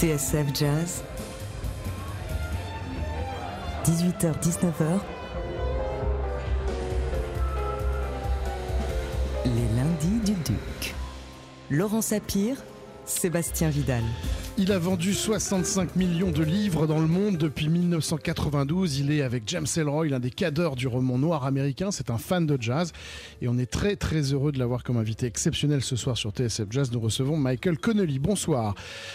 TSF Jazz, 18h-19h, les lundis du Duc. Laurent Sapir, Sébastien Vidal. Il a vendu 65 millions de livres dans le monde depuis 1992. Il est avec James Ellroy, l'un des cadres du roman noir américain. C'est un fan de jazz et on est très très heureux de l'avoir comme invité exceptionnel ce soir sur TSF Jazz. Nous recevons Michael Connelly. Bonsoir.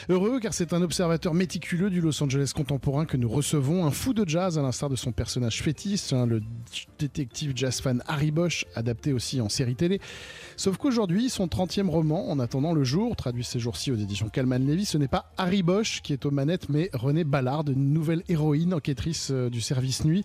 Heureux car c'est un observateur méticuleux du Los Angeles contemporain que nous recevons. Un fou de jazz à l'instar de son personnage fétiche, hein, le détective jazz fan Harry Bosch, adapté aussi en série télé. Sauf qu'aujourd'hui, son 30e roman, En attendant le jour, traduit ces jours-ci aux éditions Calman Levy, ce n'est pas Harry Bosch qui est aux manettes, mais René Ballard, une nouvelle héroïne enquêtrice euh, du service nuit.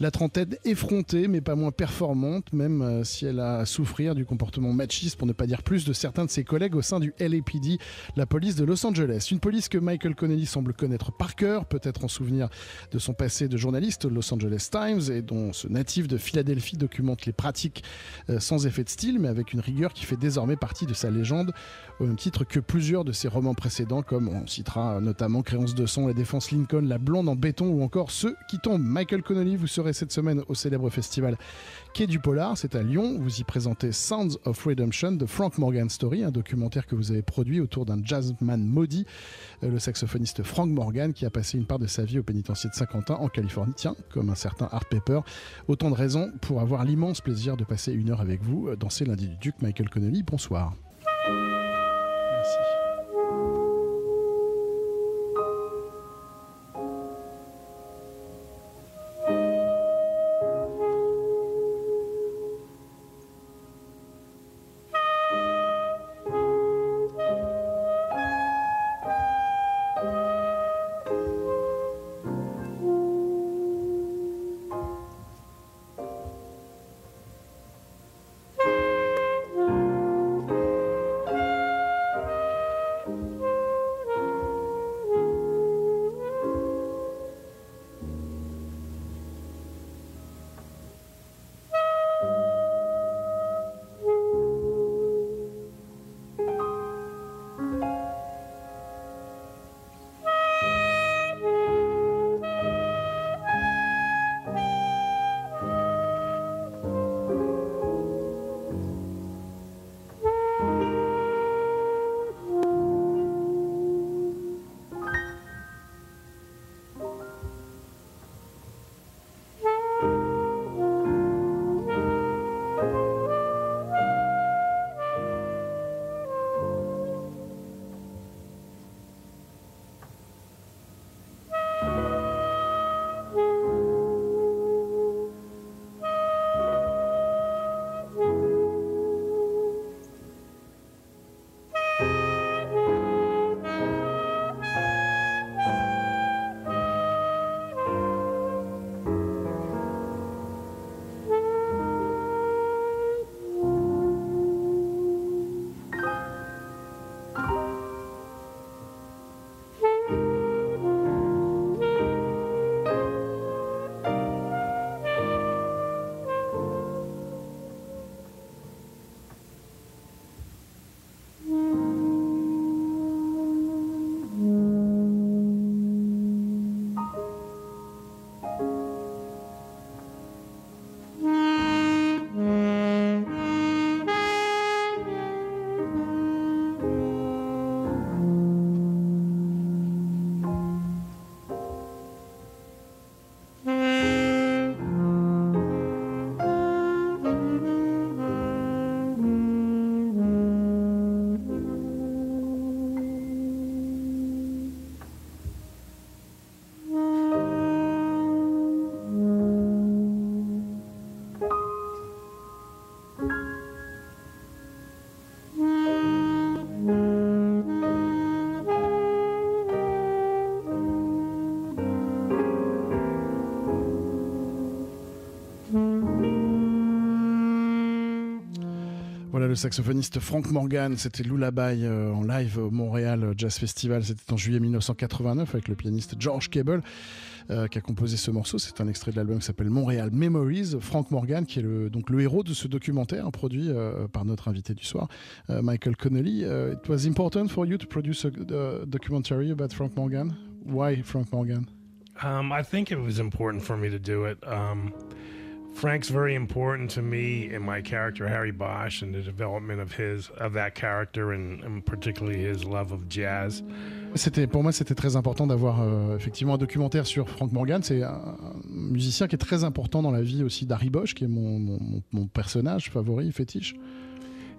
La trentaine effrontée, mais pas moins performante, même euh, si elle a à souffrir du comportement machiste, pour ne pas dire plus, de certains de ses collègues au sein du LAPD, la police de Los Angeles. Une police que Michael Connelly semble connaître par cœur, peut-être en souvenir de son passé de journaliste au Los Angeles Times, et dont ce natif de Philadelphie documente les pratiques euh, sans effet de style, mais avec une rigueur qui fait désormais partie de sa légende, au même titre que plusieurs de ses romans précédents, comme on citera notamment Créance de son, La Défense Lincoln, La Blonde en béton ou encore Ceux qui tombent. Michael Connolly, vous serez cette semaine au célèbre festival Quai du Polar, c'est à Lyon. Vous y présentez Sounds of Redemption de Frank Morgan Story, un documentaire que vous avez produit autour d'un jazzman maudit, euh, le saxophoniste Frank Morgan, qui a passé une part de sa vie au pénitencier de Saint-Quentin en Californie. Tiens, comme un certain Art Pepper. Autant de raisons pour avoir l'immense plaisir de passer une heure avec vous euh, dans ces lundis du Duc. Michael Connolly, bonsoir. Le saxophoniste Frank Morgan, c'était Lullaby euh, en live au Montréal Jazz Festival, c'était en juillet 1989 avec le pianiste George Cable euh, qui a composé ce morceau. C'est un extrait de l'album qui s'appelle Montréal Memories. Frank Morgan, qui est le, donc le héros de ce documentaire produit euh, par notre invité du soir, Michael Connolly. it was important for you to produce a, a documentary about Frank Morgan. Why Frank Morgan? Um, I think it was important for me to do it. Um, Frank's very important to me in my character Harry Bosch and the development of his of that character and, and particularly his love of jazz. C'était pour moi c'était très important d'avoir euh, effectivement un documentaire sur Frank Morgan. C'est un, musicien qui est très important dans la vie aussi d'Harry Bosch, qui est mon, mon, mon personnage favori, fétiche.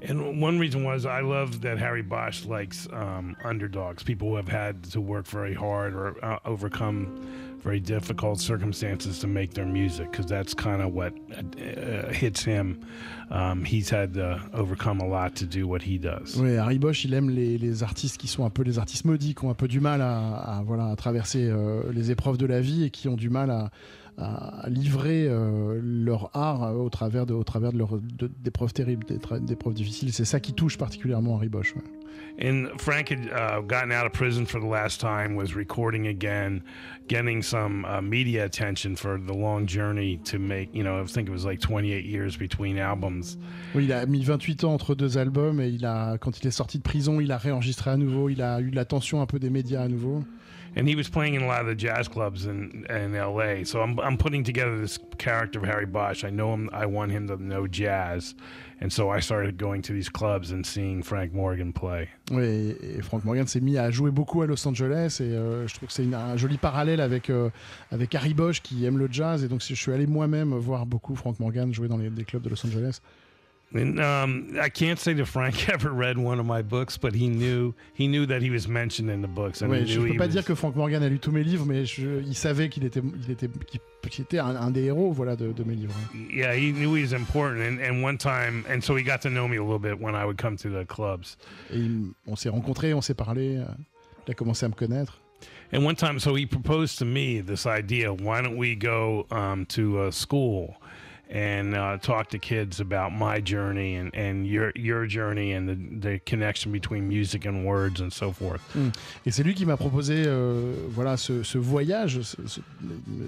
And one reason was I love that Harry Bosch likes um, underdogs, people who have had to work very hard or uh, overcome very difficult circumstances to make their music because that's kind of what uh, hits him. Um, he's had to overcome a lot to do what he does. Oui, Harry Bosch, il aime les, les, artistes qui sont un peu les artistes maudits, qui ont un peu du mal à, à voilà, à traverser euh, les épreuves de la vie et qui ont du mal à, à livrer euh, leur art au travers de, travers de leur d'épreuves terribles, d'épreuves difficiles. C'est ça qui touche particulièrement Harry Bosch. Ouais. And Frank had uh, gotten out of prison for the last time, was recording again, getting some uh, media attention for the long journey to make, you know, I think it was like 28 years between albums. Oui, il a mis 28 ans entre deux albums et il a, quand il est sorti de prison, il a réenregistré à nouveau, il a eu l'attention un peu des médias à nouveau. and he was playing in a lot of the jazz clubs in in L.A. So I'm I'm putting together this character of Harry Bosch. I know him. I want him to know jazz, and so I started going to these clubs and seeing Frank Morgan play. Oui, et Frank Morgan s'est mis à jouer beaucoup à Los Angeles, et euh, je trouve que c'est un joli parallèle avec euh, avec Harry Bosch qui aime le jazz, et donc je suis allé moi-même voir beaucoup Frank Morgan jouer dans les des clubs de Los Angeles. And um, I can't say that Frank ever read one of my books, but he knew he knew that he was mentioned in the books. And ouais, je ne peux pas was... dire que Frank Morgan a lu tous mes livres, mais je, il savait qu'il était, il était, qu'il était un, un, des héros, voilà, de, de, mes livres. Yeah, he knew he was important, and, and one time, and so he got to know me a little bit when I would come to the clubs. Et il, on s'est rencontrés, on s'est parlé, euh, il a commencé à me connaître. And one time, so he proposed to me this idea: why don't we go um, to a school? And uh, talk to kids about my journey and, and your, your journey and the, the connection between music and words and so forth. Mm. Et c'est lui qui m'a proposé euh, voilà, ce, ce voyage, ce, ce,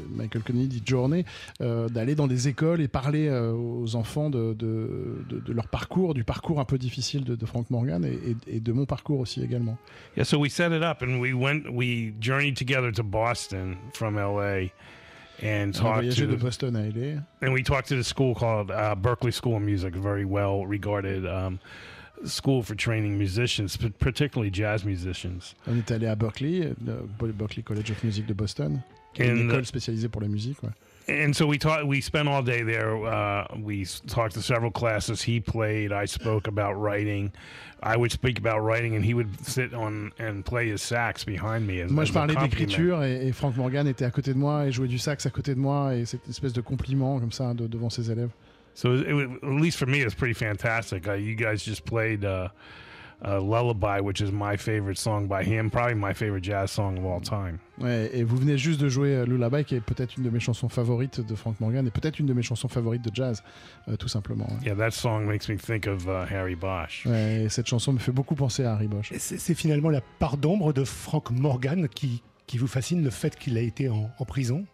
Michael Kennedy dit journée, euh, d'aller dans des écoles et parler euh, aux enfants de, de, de, de, leur parcours, du parcours un peu difficile de, de Frank Morgan et, et, et, de mon parcours aussi également. Yeah, so we set it up and we went, we journeyed together to Boston from LA. And talked to de Boston à LA. And we talked to the school called uh, Berkeley School of Music, very well regarded um, school for training musicians, particularly jazz musicians. On est allé à Berkeley, le Berkeley College of Music de Boston, qui est une école spécialisée pour la musique. Ouais. And so we taught we spent all day there uh, we talked to several classes. He played i spoke about writing. I would speak about writing and he would sit on and play his sax behind me as, moi je parlais d'écriture et, et, Frank Morgan était à côté de moi et jouait du sax à côté de moi et cette espèce de compliment comme ça de, devant ses élèves. So it, it, at least for me it's pretty fantastic. Uh, you guys just played uh, uh, Lullaby, which is my favorite song by him, probably my favorite jazz song of all time. Ouais, et vous venez juste de jouer euh, Lullaby, qui est peut-être une de mes chansons favorites de Frank Morgan, et peut-être une de mes chansons favorites de jazz, euh, tout simplement. Yeah, that song makes me think of uh, Harry Bosch. Ouais, et cette chanson me fait beaucoup penser à Harry Bosch. C'est finalement la part d'ombre de Frank Morgan qui, qui vous fascine, le fait qu'il a été en, en prison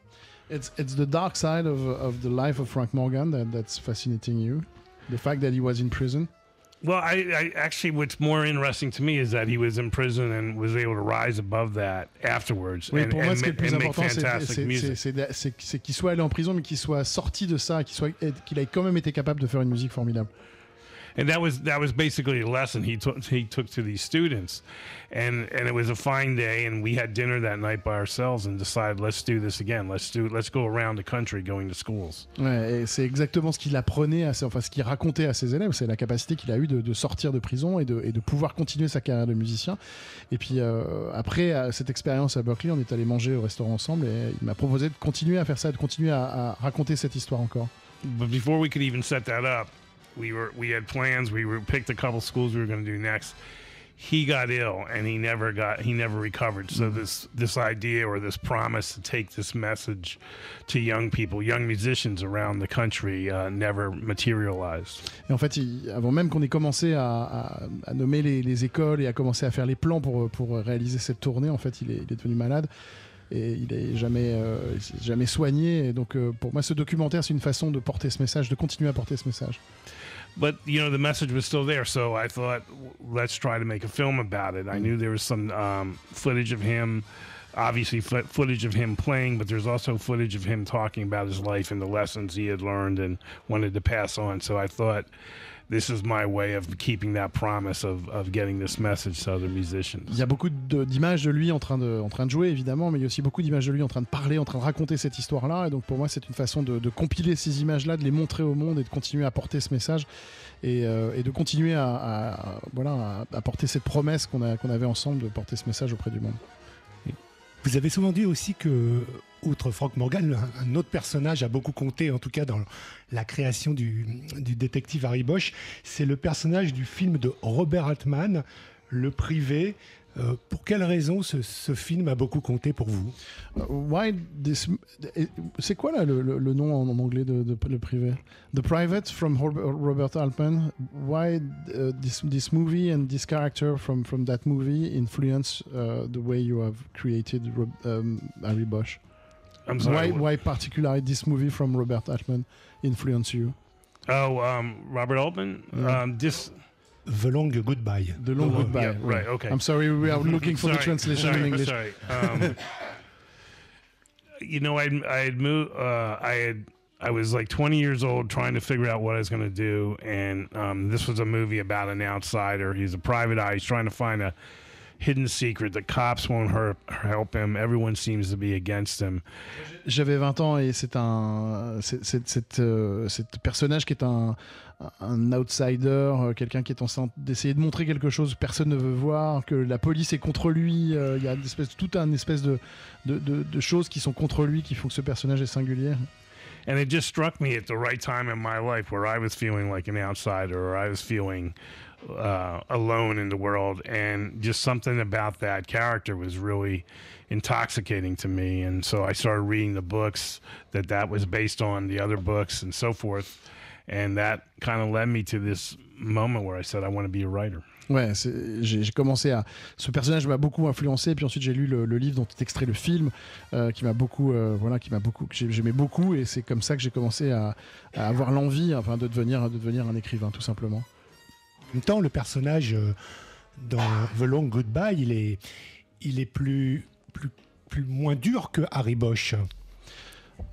It's, it's the dark side of, of the life of Frank Morgan that, that's fascinating you. The fact that he was in prison. Well, I, I, actually, what's more interesting to me is that he was in prison and was able to rise above that afterwards. Oui, and, pour moi, ce qui est le plus important, c'est qu'il soit allé en prison, mais qu'il soit sorti de ça, qu'il qu'il ait quand même été capable de faire une musique formidable. And that was that was basically a lesson he took he took to these students. And and it was a fine day and we had dinner that night by ourselves and decided let's do this again. Let's do let's go around the country going to schools. Ouais, c'est exactement ce qu'il apprenait à enfin ce qu'il racontait à ses élèves. C'est la capacité qu'il a eu de, de, sortir de prison et de, et de pouvoir continuer sa carrière de musicien. Et puis euh, après cette expérience à Berkeley on est allé manger au restaurant ensemble et il m'a proposé de continuer à faire ça de continuer à, à raconter cette histoire encore. But before we could even set that up we were we had plans. We were picked a couple schools we were going to do next. he got ill and he never got he never recovered so this this idea or this promise to take this message to young people young musicians around the country uh, never materialized Et en fait, il- avant même qu'on ait commencé à, à- à nommer les, les écoles et à commencer à faire les plans pour, pour réaliser cette tournée, en fait, il est, il est devenu malade et il est jamais, euh, jamais soigné. Et donc, euh, pour moi, ce documentaire, c'est une façon de porter ce message, de continuer à porter ce message. But you know the message was still there so i thought let's try to make a film about it. I knew there was some um, footage of him obviously fo- footage of him playing but there's also footage of him talking about his life and the lessons he had learned and wanted to pass on. So i thought this is my way of keeping that promise of, of getting this message to other Il musicians y a beaucoup d'images de lui en train de, jouer, évidemment, mais il y a aussi beaucoup d'images de lui en train de parler, en train de raconter cette histoire-là. Et donc, pour moi, c'est une façon de, compiler ces images-là, de les montrer au monde et de continuer à porter ce message et, euh, de continuer à, à- porter cette promesse qu'on avait ensemble de porter ce message auprès du monde. Vous avez souvent dit aussi que, outre Frank Morgan, un- autre personnage a beaucoup compté, en tout cas dans la création du, du détective Harry Bosch. C'est le personnage du film de Robert Altman, Le Privé. Euh, pour quelle raison ce, ce film a beaucoup compté pour vous Euh, why this- eh, C'est quoi là le, le- le nom en, anglais de, de- le privé? The Private from Robert Altman. Why uh, this this movie and this character from from that movie influence uh, the way you have created Rob- um, Harry Bosch? i'm sorry Why why particularly this movie from Robert Altman influence you? oh um, robert altman? Yeah. um, this The Long Goodbye. The Long Oh, Goodbye. yeah, right, okay. I'm sorry, we are looking for the translation sorry, in English. Sorry. Um, you know, I I had moved. Uh, I had. I was like 20 years old, trying to figure out what I was going to do, and um, this was a movie about an outsider. He's a private eye. He's trying to find a hidden secret. The cops won't hurt, help him. Everyone seems to be against him. J'avais 20 ans et c'est un c'est euh, personnage qui est un un outsider, euh, quelqu'un qui est en train d'essayer de montrer quelque chose que personne ne veut voir, que la police est contre lui. euh, Il y a une espèce, tout un espèce de, de, de- de choses qui sont contre lui qui font que ce personnage est singulier. And it just struck me at the right time in my life where I was feeling like an outsider or I was feeling uh, alone in the world. And just something about that character was really intoxicating to me. And so I started reading the books that that was based on, the other books and so forth. And that kind of led me to this moment where I said, I want to be a writer. Ouais, j'ai commencé à. Ce personnage m'a beaucoup influencé, puis ensuite j'ai lu le, livre dont est extrait le film, euh, qui m'a beaucoup, euh, voilà, qui m'a beaucoup, que j'ai- j'aimais beaucoup, et c'est comme ça que j'ai commencé à, avoir l'envie, enfin, de devenir un écrivain, tout simplement. En même temps, le personnage euh, dans The Long Goodbye, il est, il est plus, plus, plus moins dur que Harry Bosch.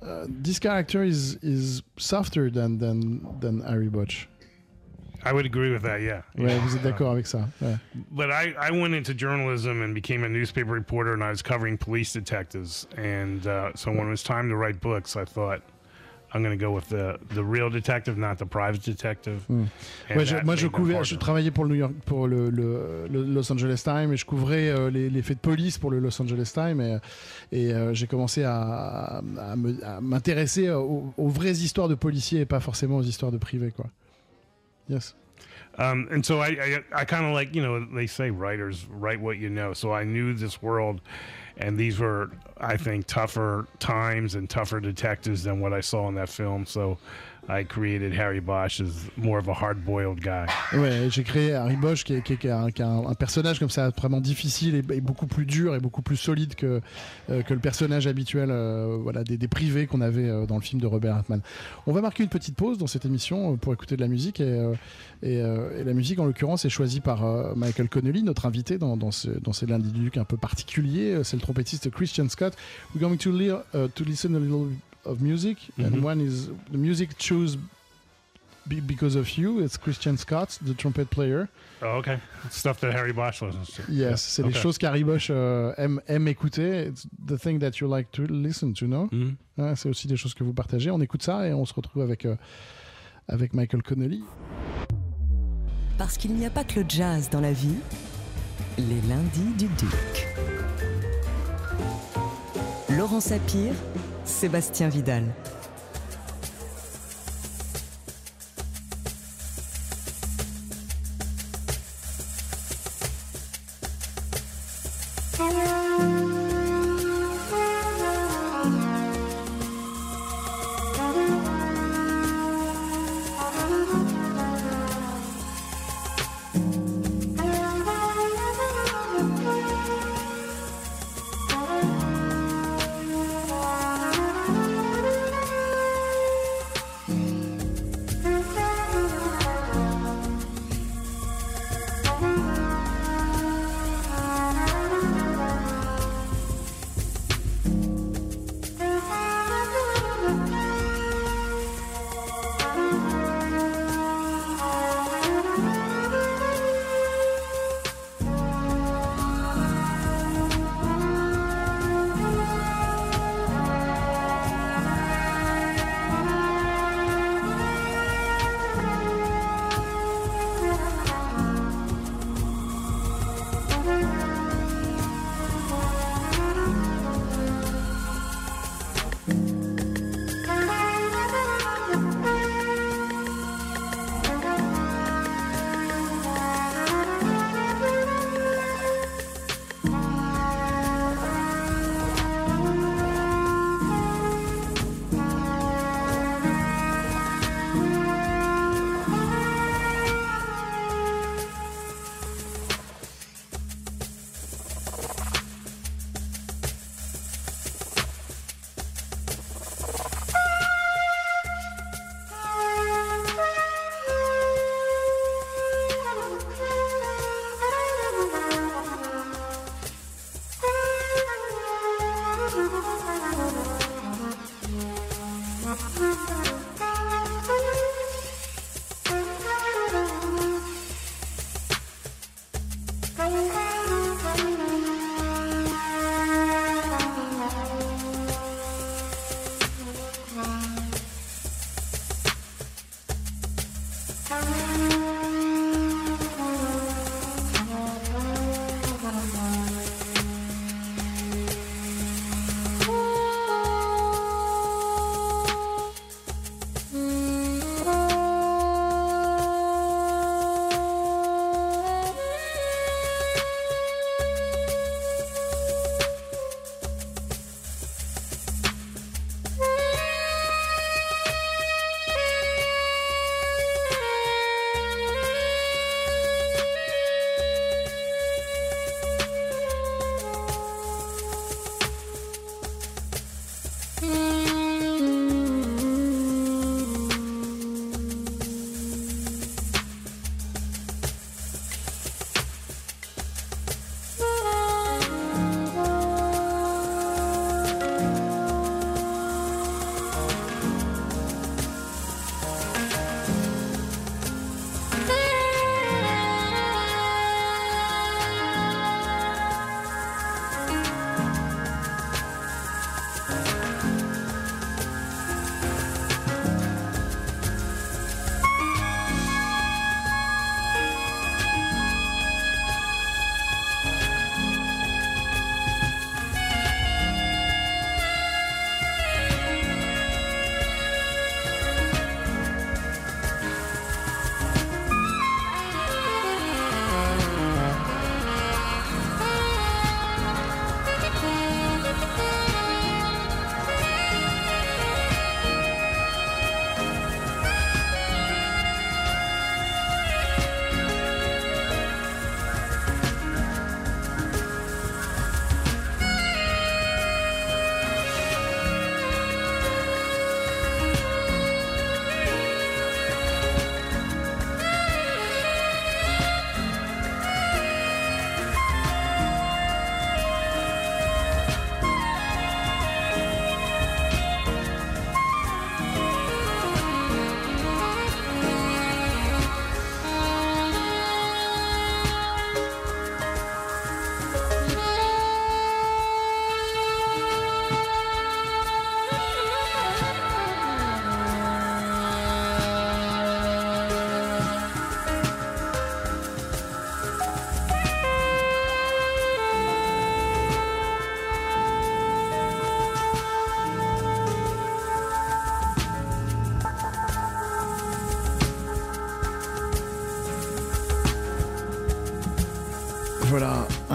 Uh, this character is is softer than than than Harry Bosch. I would agree with that, yeah. Ouais, vous êtes d'accord avec ça. ouais. But I, I went into journalism and became a newspaper reporter, and I was covering police detectives. And uh, so when it was time to write books, I thought I'm going to go with the the real detective, not the private detective. Hmm. Ouais, je- moi, je couvrais, travaillais pour le New York, pour le, le- le Los Angeles Times et je couvrais euh, les, les faits de police pour le Los Angeles Times et, et, euh, j'ai commencé à, m'intéresser aux, aux vraies histoires de policiers et pas forcément aux histoires de privés, quoi. Yes. Um, and so I, I, I kind of like, you know, they say writers write what you know. So I knew this world, and these were, I think, tougher times and tougher detectives than what I saw in that film. So I created Harry Bosch as more of a hard boiled guy. Ouais, j'ai créé Harry Bosch qui est, un, personnage comme ça vraiment difficile et, beaucoup plus dur et beaucoup plus solide que, euh, que le personnage habituel euh, voilà, des, privés qu'on avait euh, dans le film de Robert Altman. On va marquer une petite pause dans cette émission pour écouter de la musique et, et, la musique en l'occurrence est choisie par Michael Connelly, notre invité dans, dans, ce, ces lundis du Duc un peu particuliers. Euh, C'est le trompettiste Christian Scott. We're going to, li- to listen a little of music and Mhm. one is the music choose be- because of you. It's Christian Scott, the trumpet player. Oh, okay. Stuff that Harry Bosch listens to. Yes, Yeah. c'est Okay. les choses qu'Harry Bosch euh, aime, aime écouter. It's the thing that you like to listen to, no? Mhm. Ouais, c'est aussi des choses que vous partagez. On écoute ça et on se retrouve avec, euh, avec Michael Connelly. Parce qu'il n'y a pas que le jazz dans la vie, les lundis du Duc. Laurent Sapir, Sébastien Vidal.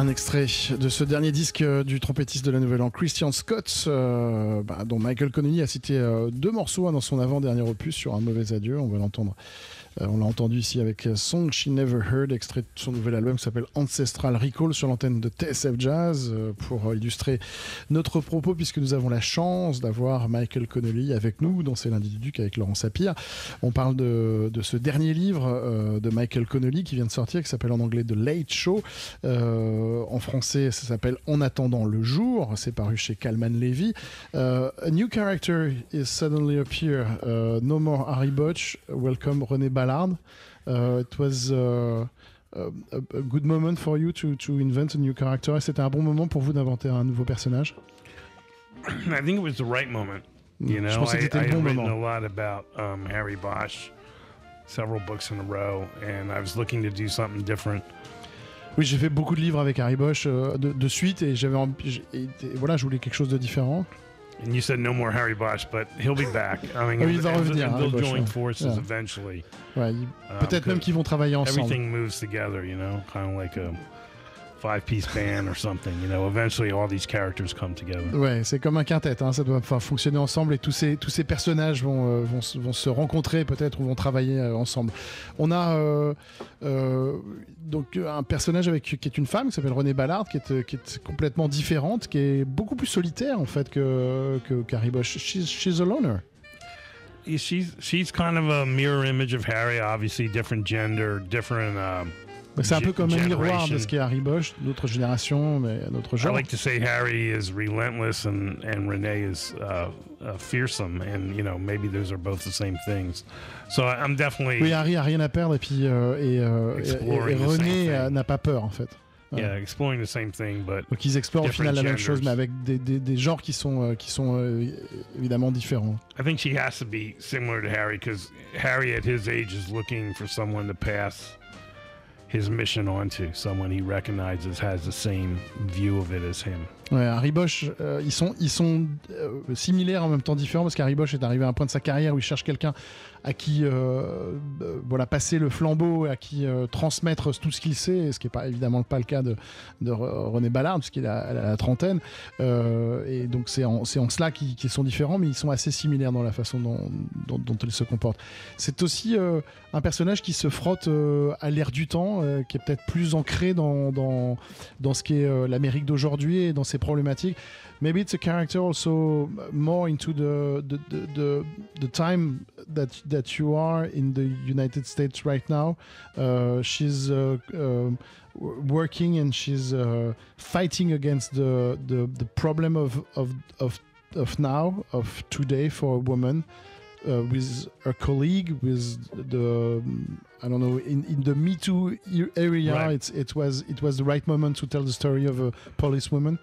Un extrait de ce dernier disque euh, du trompettiste de la Nouvelle An, Christian Scott, euh, bah, dont Michael Connelly a cité euh, deux morceaux hein, dans son avant-dernier opus sur Un mauvais adieu. On va l'entendre on l'a entendu ici avec euh, Song She Never Heard, extrait de son nouvel album qui s'appelle Ancestral Recall sur l'antenne de TSF Jazz euh, pour illustrer notre propos puisque nous avons la chance d'avoir Michael Connelly avec nous dans C'est lundi du Duc avec Laurent Sapir. On parle de, ce dernier livre de Michael Connelly qui vient de sortir qui s'appelle en anglais The Late Show. en français, ça s'appelle En attendant le jour. C'est paru chez Calman Levy. a new character is suddenly appear. no more Harry Botch. Welcome René Ball Ballard. Uh, it was uh, a, a, good moment for you to, to invent a new character. C'était un bon moment pour vous d'inventer un nouveau personnage. I think it was the right moment. Mm. You know, Je pense que c'était I, le bon written moment. a lot about um, Harry Bosch, several books in a row, and I was looking to do something different. Oui, j'ai fait beaucoup de livres avec Harry Bosch euh, de, de, suite et j'avais voilà, je voulais quelque chose de différent. And you said no more Harry Bosch, but he'll be back. I mean, oh, il va revenir. they'll Bosch, join ouais. forces Yeah. eventually. Ouais, il- peut-être Um, même qu'ils vont travailler ensemble. Everything moves together, you know, kind of like a five-piece band or something. You know, eventually all these characters come together. Ouais, c'est comme un quintet, hein, ça doit enfin, fonctionner ensemble et tous ces, tous ces personnages vont, euh, vont, se- vont se rencontrer peut-être ou vont travailler euh, ensemble. On a euh, donc un personnage avec, qui est une femme qui s'appelle Renée Ballard, qui est, qui est complètement différente, qui est beaucoup plus solitaire en fait que, que Carrie Bosch. She's, she's a loner. She's she's kind of a mirror image of Harry. Obviously, different gender, different. Um, C'est un peu comme un miroir de ce qu'est Harry Bosch, d'autres générations, mais d'autres I genres. like to say Harry is relentless and and Renee is uh, uh, fearsome, and you know maybe those are both the same things. So I- I'm definitely Oui, Harry a rien à perdre et puis euh, et, euh, et- et- René euh, n'a pas peur en fait. yeah exploring the same thing, but Donc ils explorent au final la même chose, mais avec des, des, des genres qui sont, euh, qui sont euh, évidemment différents. I think she has to be similar to Harry because Harry at his age is looking for someone to pass his mission onto someone he recognizes has the same view of it as him. Ouais, Harry Bosch, euh, ils sont, ils sont euh, similaires en même temps différents parce qu'Harry Bosch est arrivé à un point de sa carrière où il cherche quelqu'un à qui euh, voilà, passer le flambeau, à qui transmettre tout ce qu'il sait, ce qui n'est pas évidemment pas le cas de, de Re- René Ballard, puisqu'il a, a la trentaine. Et donc c'est en, cela qu'ils sont différents, mais ils sont assez similaires dans la façon dont, ils se comportent. C'est aussi un personnage qui se frotte à l'ère du temps, qui est peut-être plus ancré dans, dans, dans ce qu'est l'Amérique d'aujourd'hui et dans ses problématiques. Maybe it's a character also more into the the, the, the, the time that that you are in the United States right now. Uh, she's uh, w- working and she's uh, fighting against the, the the problem of of of of now of today for a woman. Uh, with her colleague, with the I don't know in, in the Me Too area, Right. it's it was it was the right moment to tell the story of a policewoman.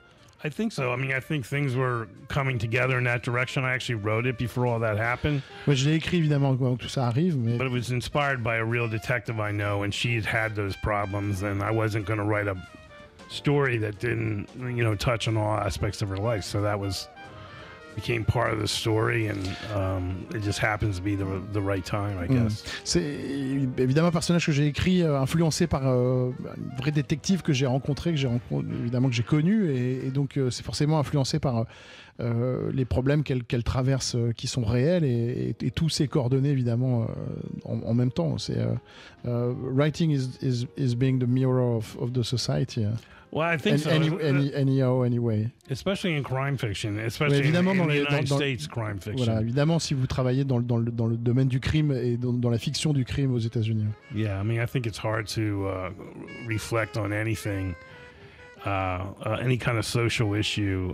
I think so. I mean, I think things were coming together in that direction. I actually wrote it before all that happened, Ouais, je l'ai écrit évidemment avant que tout ça arrive, mais but it was inspired by a real detective I know, and she had had those problems, and I wasn't going to write a story that didn't, you know, touch on all aspects of her life. So that was became part of the story, and um, it just happens to be the the right time, I Mm. guess. c'est évidemment un personnage que j'ai écrit euh, influencé par euh, un vrai détective que j'ai rencontré, que j'ai évidemment que j'ai connu, et, et donc euh, c'est forcément influencé par euh, les problèmes qu'elle qu'elle traverse, euh, qui sont réels, et, et, et tous ces coordonnées évidemment euh, en, en même temps. C'est writing is, is is being the mirror of, of the society. uh, Well, I think and so. any, any, anyhow, anyway. especially in crime fiction, especially in, évidemment, in dans les- United dans- dans- States crime fiction. Voilà, évidemment, si vous travaillez dans, le- dans, le, dans le domaine du crime et dans, dans la fiction du crime aux États-Unis. Yeah, I mean, I think it's hard to uh, reflect on anything, uh, any kind of social issue,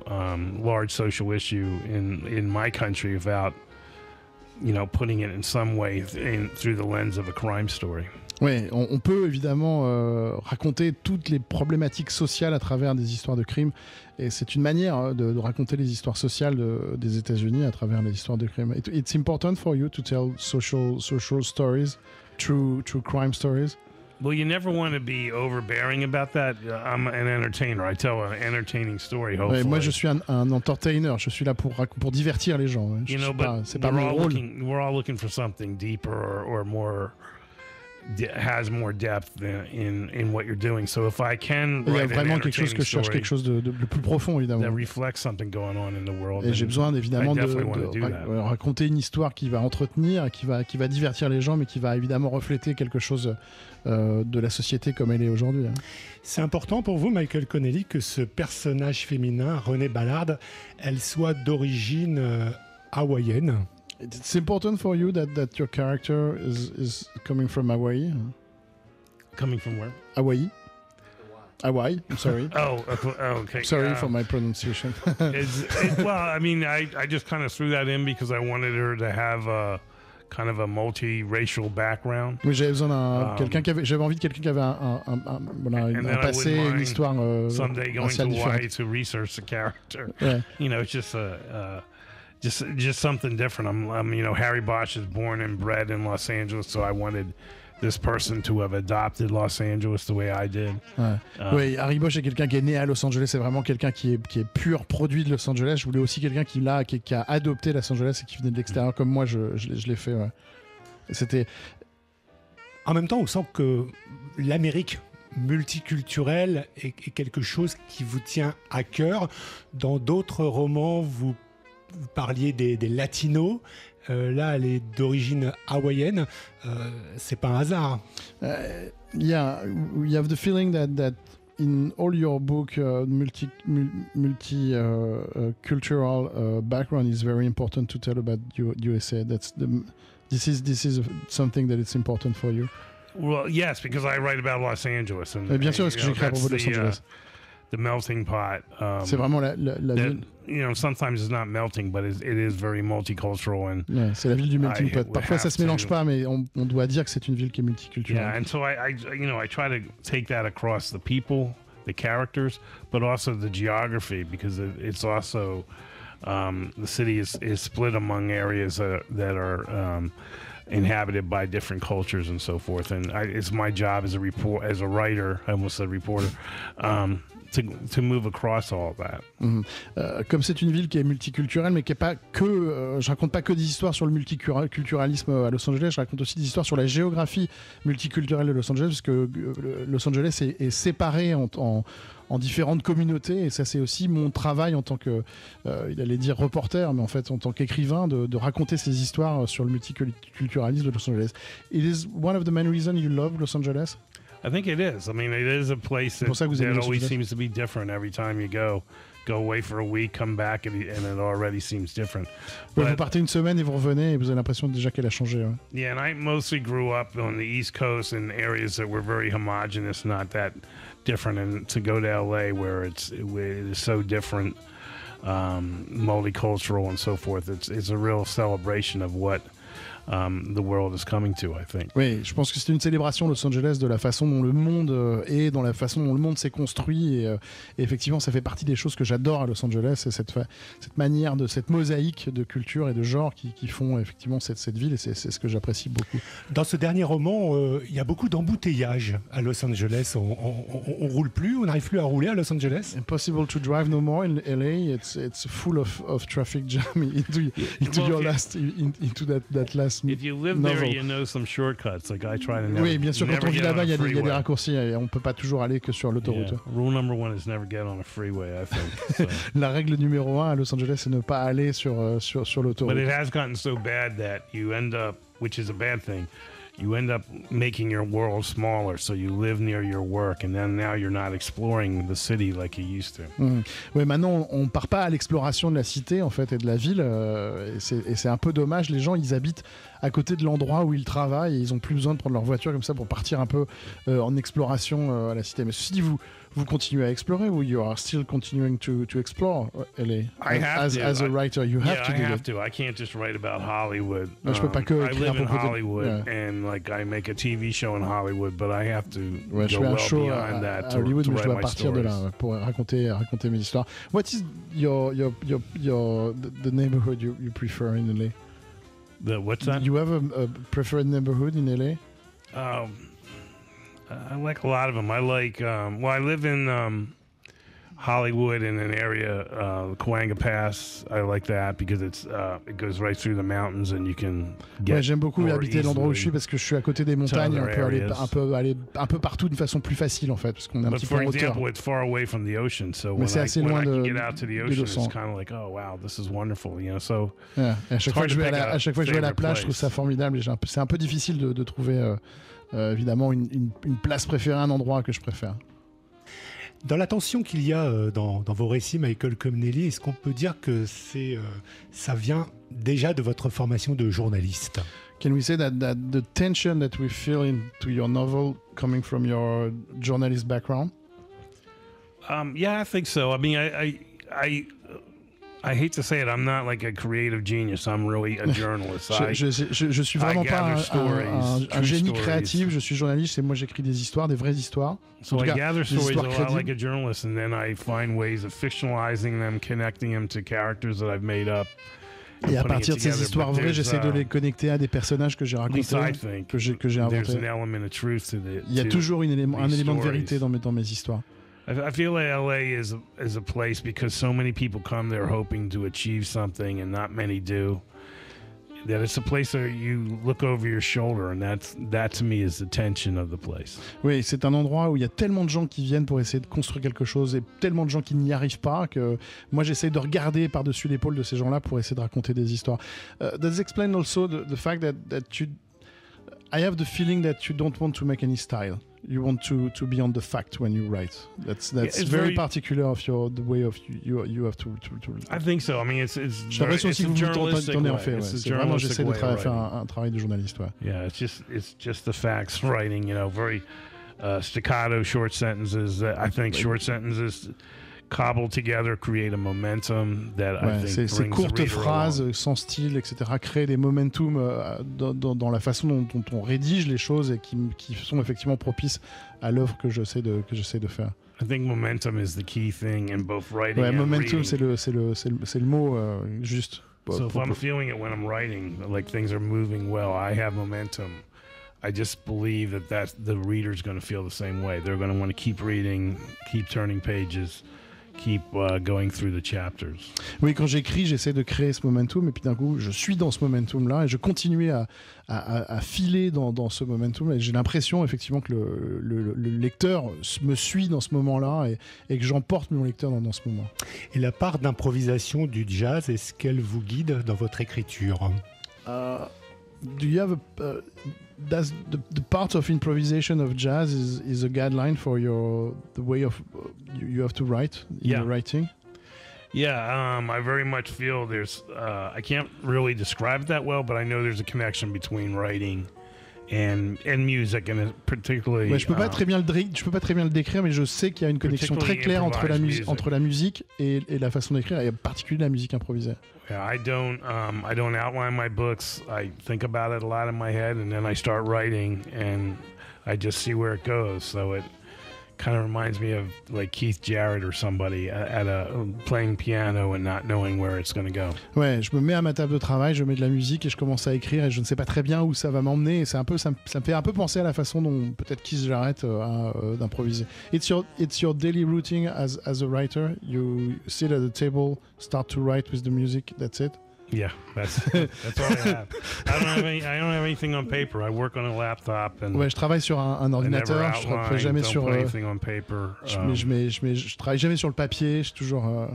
large social issue in in my country without, you know, putting it in some way th- in, through the lens of a crime story. Oui, on, peut évidemment euh, raconter toutes les problématiques sociales à travers des histoires de crimes. Et c'est une manière euh, de, raconter les histoires sociales de- des États-Unis à travers les histoires de crimes. It- it's important for you to tell social, social stories, true, true crime stories. Well, you never want to be overbearing about that. Uh, I'm an entertainer. I tell an entertaining story. Ouais, Hopefully, moi, je suis un, un entertainer. Je suis là pour, pour divertir les gens. hein. Je you know, pas- but pas we're all looking. We're all looking for something deeper or, or more de- has more depth than in in what you're doing. So if I can Il y a vraiment quelque chose que je cherche, quelque chose de, de- de plus profond, évidemment. that reflects something going on in the world, Et j'ai besoin évidemment I de, ra- raconter une histoire qui va entretenir, qui va, qui va divertir les gens, mais qui va évidemment refléter quelque chose euh, de la société comme elle est aujourd'hui. hein. C'est important pour vous, Michael Connelly, que ce personnage féminin, René Ballard, elle soit d'origine euh, hawaïenne? It's important for you that, that your character is, is coming from Hawaii. coming from where? Hawaii. Hawaii. I'm sorry. Oh, okay. oh, sorry uh, for my pronunciation. It, well, I mean, I, I just kind of threw that in because I wanted her to have a kind of a multiracial background. Oui, j'avais besoin d'un Um, quelqu'un qui avait, j'avais envie de quelqu'un qui avait un, un- un- un- voilà, And un passé, une histoire euh, Someday going to Hawaii to research the character. Ouais. You know, it's just a. Uh, just, just something different. I'm, I'm, you know, Harry Bosch is born and bred in Los Angeles, so I wanted this person to have adopted Los Angeles the way I did. Ouais. Uh, Oui, Harry Bosch est quelqu'un qui est né à Los Angeles, c'est vraiment quelqu'un qui est, qui est pur produit de Los Angeles. Je voulais aussi quelqu'un qui, l'a- qui, qui a adopté Los Angeles et qui venait de l'extérieur comme moi, je, je, l'ai- je l'ai fait. ouais. C'était En même temps, on sent que l'Amérique multiculturelle est, est quelque chose qui vous tient à cœur. Dans d'autres romans, vous, vous parliez des, des latinos. Euh, là, elle est d'origine hawaïenne. Euh, c'est pas un hasard. Uh, yeah, you have the feeling that that in all your book, uh, multi mul- multi uh, uh, cultural uh, background is very important to tell about U- USA. That's the this is this is something that it's important for you. Well, yes, because I write about Los Angeles, and Mais bien sûr, parce que j'écris à propos de Los the, uh, Angeles. The melting pot. Um, C'est vraiment la, la, la ville. you know, sometimes it's not melting, but it's, very multicultural, and Ouais, c'est la ville du melting I pot. Parfois, ça se mélange to- pas, mais on, on doit dire que c'est une ville qui est multiculturelle. yeah, and so I, I, you know, I try to take that across the people, the characters, but also the geography because it, it's also um, the city is, is split among areas that, that are um, inhabited by different cultures and so forth. And I, it's my job as a report, as a writer, I almost said reporter, um, Mhm. Euh, comme c'est une ville qui est multiculturelle, mais qui est pas que. euh, je raconte pas que des histoires sur le multiculturalisme à Los Angeles, je raconte aussi des histoires sur la géographie multiculturelle de Los Angeles, parce que euh, Los Angeles est, est séparé en différentes communautés, et ça c'est aussi mon travail en tant que, euh, il allait dire reporter, mais en fait en tant qu'écrivain, de, de raconter ces histoires sur le multiculturalisme de Los Angeles. It is one of the main reasons you love Los Angeles. I think it is. I mean, it is a place that, pour ça que vous aimez that always seems to be different every time you go. Go away for a week, come back, and, and it already seems different. Vous But- partez une semaine et vous revenez et vous avez l'impression déjà qu'elle a changé. ouais. Yeah, and I mostly grew up on the East Coast in areas that were very homogenous, not that different. And to go to LA, where it's it is so different, um, multicultural and so forth, it's it's a real celebration of what um, the world is coming to. I think. Oui, je pense que c'est une célébration Los Angeles de la façon dont le monde euh, est, dans la façon dont le monde s'est construit. Et, euh, et effectivement, ça fait partie des choses que j'adore à Los Angeles, c'est cette, manière de cette mosaïque de culture et de genre qui, qui font effectivement cette, cette ville. Et c'est ce que j'apprécie beaucoup. Dans ce dernier roman, euh, il y a beaucoup d'embouteillages à Los Angeles. On, on- on- on roule plus, on n'arrive plus à rouler à Los Angeles. Impossible to drive no more in LA. It's it's full of, of traffic jam into into your last in- into that that last. If you live there, you know some shortcuts. Like I try to never. Oui, bien sûr, quand on vit là-bas, il y, a des- il y a des raccourcis et on peut pas toujours aller que sur l'autoroute. Yeah. Rule number one is never get on a freeway. I think. So. La règle numéro un à Los Angeles, c'est ne pas aller sur, euh, sur, sur l'autoroute. But it has gotten so bad that you end up, which is a bad thing, you end up making your world smaller. So you live near your work, and then now you're not exploring the city like you used to. Mhm. Ouais, maintenant, on part pas à l'exploration de la cité en fait et de la ville, euh, et c'est- et c'est un peu dommage. Les gens, ils habitent à côté de l'endroit où ils travaillent et ils ont plus besoin de prendre leur voiture comme ça pour partir un peu euh, en exploration euh, à la cité. Mais ceci dit, vous vous continuez à explorer ou you are still continuing to, to explore uh, LA I have as, to. as a I- writer, you have yeah, to I do have that. to. I can't just write about Hollywood. Non, je peux pas que I live in de- Hollywood, yeah. and like I make a TV show in Hollywood, but I have to Ouais, go well beyond à that to, Hollywood, to mais je write dois my partir de stories. là pour raconter, raconter mes histoires. What is your, your, your, your, the- the neighborhood you, you prefer in LA? The, what's that? You have a, a preferred neighborhood in LA? Um, I like a lot of them. I like. Um, well, I live in. Um, Hollywood in an area, uh, Coanga Pass. I like that because it's uh, it goes right through the mountains and you can get. Ouais, j'aime beaucoup habiter l'endroit où je suis parce que je suis à côté des montagnes, on other peut aller un peu aller un peu partout de façon plus facile en fait parce qu'on est un But petit peu for en hauteur. example, it's far away from the ocean, so Mais when, c'est I, assez loin de- get out to the ocean, it's kind of like, oh wow, this is wonderful, you know? So et à chaque fois que je vais à la, a à chaque fois que je vais à la favorite plage, je trouve ça formidable. et C'est un peu difficile de, de trouver euh, euh, évidemment une, une- une place préférée, un endroit que je préfère. Dans la tension qu'il y a euh, dans, dans vos récits, Michael Comnelly, est-ce qu'on peut dire que c'est, euh, ça vient déjà de votre formation de journaliste? Can we say that, that the tension that we feel into your novel coming from your journalist background? um, yeah, I think so. I mean, I I I, I hate to say it, I'm not like a creative genius. I'm really a journalist. I, Je, je, je, je suis vraiment pas un, un- stories, un- un true génie stories. créatif, je suis journaliste et moi j'écris des histoires, des vraies histoires. so en I cas, gather stories a lot like a journalist, and then I find ways of fictionalizing them, connecting them to characters that I've made up. Et à partir de ces histoires vraies, j'essaie de uh, les connecter à des personnages que j'ai racontés, think que j'ai inventés. an element of truth to the. Il y a to- toujours une élément, un élément de vérité dans mes, dans mes histoires. I, feel like LA is is a place because so many people come there hoping to achieve something and not many do. That it's a place where you look over your shoulder, and that's that to me is the tension of the place. Oui, c'est un endroit où il y a tellement de gens qui viennent pour essayer de construire quelque chose et tellement de gens qui n'y arrivent pas que moi j'essaie de regarder par-dessus l'épaule de ces gens-là pour essayer de raconter des histoires. Uh, does explain also the, the fact that, that you I have the feeling that you don't want to make any style. You want to, to be on the fact when you write. That's that's it's very, very- particular of your the way of you you, you have to, to, to I think so. I mean, it's it's, J'ai l'impression it's aussi a que vous tournez en fait. ouais. It's a C'est vraiment j'essaie de of tra- faire un, un travail de journaliste. Ouais. Yeah, it's just it's just the facts writing. You know, very uh, staccato short sentences. That I think short sentences cobbled together create a momentum that I Ouais, think ces, courtes phrases along. sans style, etc., créent des momentum euh, dans, dans- dans la façon dont, dont on rédige les choses et qui, qui sont effectivement propices à l'œuvre que j'essaie de, que j'essaie de faire. I think momentum is the key thing in both writing Ouais, and momentum, c'est le, c'est le, c'est le, le mot euh, juste. So if I'm feeling it when I'm writing, like things are moving well, I have momentum. I just believe that that the reader's going to feel the same way. They're going to want to keep reading, keep turning pages, keep uh, going through the chapters. Oui, quand j'écris, j'essaie de créer ce momentum, et puis d'un coup, je suis dans ce momentum-là, et je continue à, à, à- à filer dans, dans ce momentum, et j'ai l'impression effectivement que le, le- le lecteur me suit dans ce moment-là, et, et que j'emporte mon lecteur dans, dans ce moment. Et la part d'improvisation du jazz, est-ce qu'elle vous guide dans votre écriture? Uh, do you have a uh, does the, the part of improvisation of jazz is, is a guideline for your the way of uh, you, you have to write in Yeah. your writing? Yeah, um, I very much feel there's. Uh, I can't really describe it that well, but I know there's a connection between writing and and music, and particularly. Ouais, je peux pas um, très bien le je peux pas très bien le décrire mais je sais qu'il y a une connexion très Particularly claire entre la musique music. entre la musique et, et la façon d'écrire et en particulier la musique improvisée. Yeah, I don't. Um, I don't outline my books. I think about it a lot in my head, and then I start writing, and I just see where it goes. So it kind of reminds me of like Keith Jarrett or somebody at, a playing piano and not knowing where it's going to go. Ouais, je me mets à ma table de travail, je mets de la musique et je commence à écrire et je ne sais pas très bien où ça va m'emmener et c'est un peu ça, me- ça me fait un peu penser à la façon dont peut-être Keith Jarrett euh, a euh, d'improviser. It's your it's your daily routine as as a writer. You sit at the table, start to write with the music. That's it. Yeah, that's that's all I have. I don't have any. I don't have anything on paper. I work on a laptop, and Ouais, je travaille sur un, ordinateur. Je travaille outline. jamais Don't sur. put euh, anything on paper. je, Um, travaille jamais sur le papier. Je suis toujours. euh,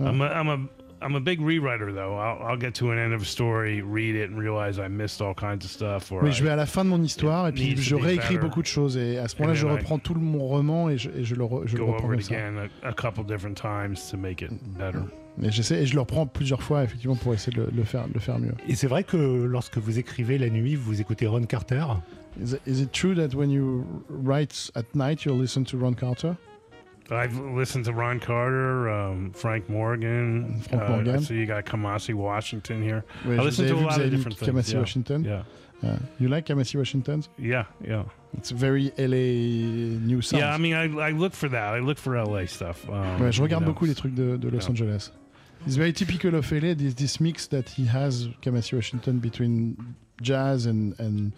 I'm a, I'm a I'm a big rewriter though. I'll, I'll get to an end of a story, read it, and realize I missed all kinds of stuff. Or Oui, je vais à la fin de mon histoire et puis needs to je be réécris better. beaucoup de choses et à ce moment-là, And je then I reprends tout le- mon roman et je, et je le, re- je le go reprends over comme it ça. again a, a couple different times to make it better. Et j'essaie et je le reprends plusieurs fois effectivement pour essayer de le, le faire, de le faire mieux. Et c'est vrai que lorsque vous écrivez la nuit, vous écoutez Ron Carter? Is, is it true that when you write at night, you listen to Ron Carter? I've listened to Ron Carter, um, Frank Morgan. Frank uh, Morgan. I see you got Kamasi Washington here. Ouais, I listen to a lot of different things, Kamasi yeah. Washington? Yeah, Yeah. You like Kamasi Washington? yeah, yeah. It's very LA new sound. Yeah, I mean, I, I look for that. I look for LA stuff. Um, Ouais, je regarde you know. beaucoup les trucs de, de Los Yeah. Angeles. It's very typical of LA, this, this mix that he has, Kamasi Washington, between jazz and, and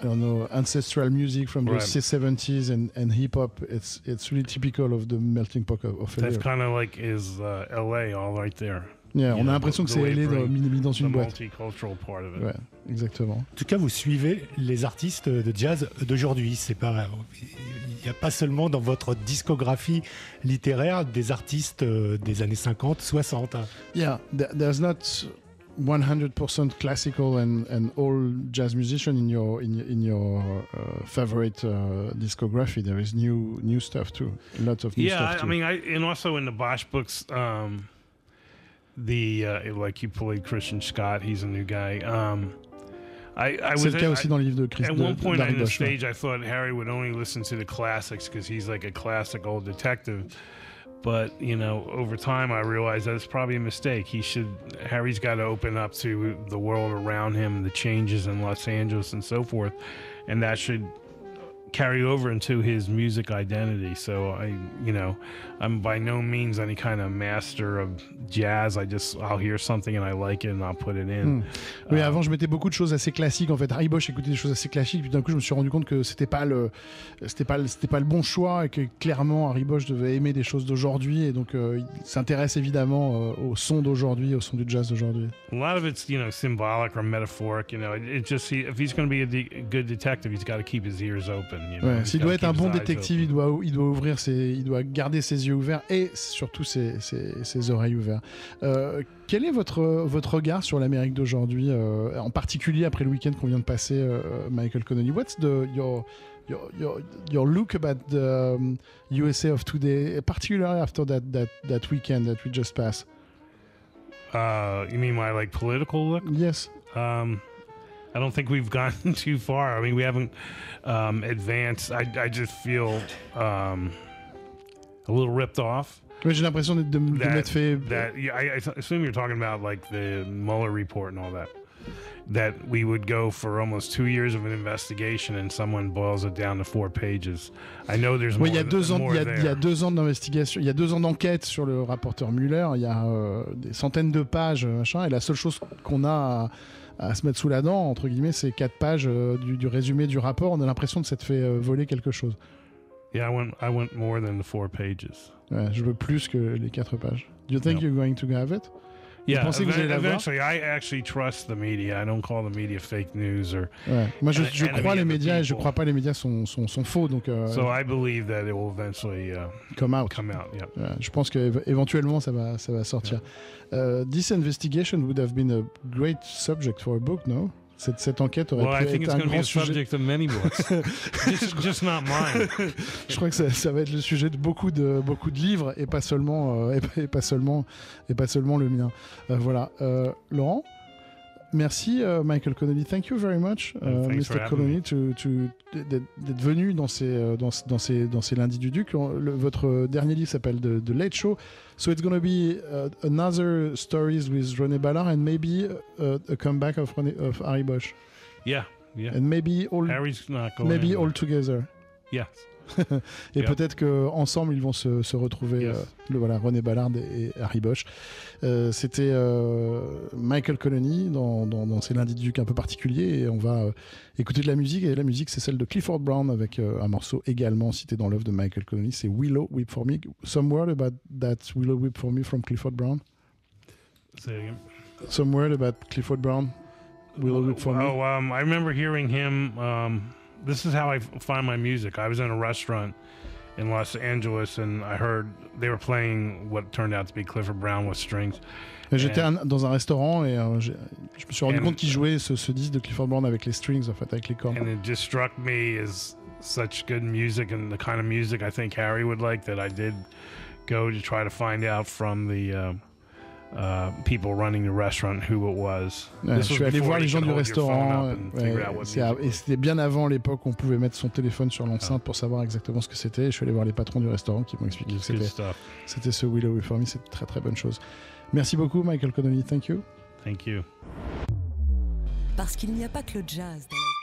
I don't know ancestral music from the 70s and, and hip hop. It's it's really typical of the melting pot of, of That's kind of like is uh, L.A. all right there. Yeah, on a l'impression que the c'est it dans, dans une boîte. Ouais, exactement. En tout cas, vous suivez les artistes de jazz d'aujourd'hui. C'est pas, il n'y a pas seulement dans votre discographie littéraire des artistes euh, des années 50, 60. hein. Yeah, th- there's not 100% classical and, and all jazz musician in your in, your- in your uh, favorite uh, discography. There is new new stuff too. Lots of new Yeah, stuff I, too. I mean, I and also in the Bosch books, um, the uh, like you played Christian Scott. He's a new guy. Um, I, I was le cas I- aussi dans le livre de Chris At de- one point on the Bosch, ouais. stage, I thought Harry would only listen to the classics because he's like a classic old detective. But you know, over time, I realized that's probably a mistake. He should Harry's got to open up to the world around him, the changes in Los Angeles, and so forth, and that should carry over into his music identity. So I, you know, I'm by no means any kind of master of jazz. I just I'll hear something and I like it and I'll put it in. Hmm. Oui, Uh, avant je mettais beaucoup de choses assez classiques. En fait, Harry Bosch écoutait des choses assez classiques. Puis d'un coup, je me suis rendu compte que c'était pas le, c'était pas, c'était pas le bon choix et que clairement Harry Bosch devait aimer des choses d'aujourd'hui et donc euh, il s'intéresse évidemment euh, au son d'aujourd'hui, au son du jazz d'aujourd'hui. A lot of it's you know symbolic or metaphoric. You know, it, it just he, if he's going to be a de- good detective, he's got to keep his ears open. Ouais, S'il doit être un keep bon détective, il doit, il doit ouvrir ses, il doit garder ses yeux ouverts et surtout ses, ses, ses oreilles ouvertes. Euh, quel est votre, votre regard sur l'Amérique d'aujourd'hui, euh, en particulier après le week-end qu'on vient de passer, euh, Michael Connolly What's the, your, your, your, your look about the um, USA of today, particularly after that, that, that weekend that we just passed? Uh, you mean my like political look? Yes. Um, I don't think we've gotten too far. I mean, we haven't um, advanced. I I just feel um, a little ripped off. Ouais, J'ai l'impression de, de, de That- m'être fait. That yeah, I, I assume you're talking about like the Mueller report and all that. That we would go for almost two years of an investigation and someone boils it down to four pages. I know there's Oui, more. il y a deux ans, il y a, il y a there. deux ans d'investigation, il y a deux ans d'enquête sur le rapporteur Mueller. Il y a euh, des centaines de pages, euh, machin, et la seule chose qu'on a à, à se mettre sous la dent, entre guillemets, c'est quatre pages euh, du, du résumé du rapport. On a l'impression de s'être fait euh, voler quelque chose. Yeah, I went. I went more than the four pages. Ouais, je veux plus que les quatre pages. Do you think No. you're going to have it? Yeah, pensez que vous allez l'avoir? eventually, I actually trust the media. I don't call the media fake news or. Ouais. Moi, je, And- je and crois les médias et je crois pas les médias sont, sont, sont faux, donc euh, So I believe that it will eventually uh, come out. come out. Yeah. Ouais, je pense qu'éventuellement ça va, ça va sortir. Euh, this investigation would have been a great subject for a book, no? Cette, cette enquête aurait Well, I pu think être it's un be grand sujet. subject of many books. just, just not mine. Je crois que ça, ça va être le sujet de beaucoup de, beaucoup de livres et pas seulement, euh, et, pas- et pas seulement, et pas seulement le mien. Euh, voilà. Euh, Laurent, merci euh, Michael Connolly. Thank you very much, Uh, Mr. Connolly, d'être venu dans ces, euh, dans, dans ces, dans ces lundis du Duc. Le- votre dernier livre s'appelle The, The Late Show. So it's going to be uh, another stories with René Ballard and maybe uh, a comeback of, René, of Harry Bosch. Yeah, yeah. And maybe all, Harry's not going. maybe anywhere. all together. Yes. Et peut-être qu'ensemble, ils vont se, se retrouver, Yes. euh, le, voilà, René Ballard et, et Harry Bosch. Euh, C'était euh, Michael Colony dans, dans, dans ces lundis de Duc un peu particuliers. Et on va écouter de la musique. Et la musique, c'est celle de Clifford Brown avec un morceau également cité dans l'œuvre de Michael Colony. C'est Willow Whip for Me. Some word about that Willow Whip for Me from Clifford Brown. Say it again. Some word about Clifford Brown. Willow Whip for Me. Oh, um, I remember hearing him. Um, this is how I find my music. I was in a restaurant in Los Angeles, and I heard they were playing what turned out to be Clifford Brown with strings. J'étais dans un restaurant et euh, je me suis rendu And- compte qu'il jouait ce, ce disque de Clifford Brown avec les strings, en fait, avec les cordes. and it just struck me as such good music and the kind of music I think Harry would like that I did go to try to find out from the uh, uh, people running the restaurant who it was. Ouais, This je was suis allé before voir les gens could du hold your phone restaurant. ouais, Ah. et was. c'était bien avant l'époque où on pouvait mettre son téléphone sur l'enceinte pour savoir exactement ce que c'était. Je suis allé voir les patrons du restaurant qui m'ont expliqué que It's c'était c'était ce Willow for Me. C'est une très très bonne chose. Merci beaucoup, Michael Connolly. Thank you. Thank you. Parce qu'il n'y a pas que le jazz dans la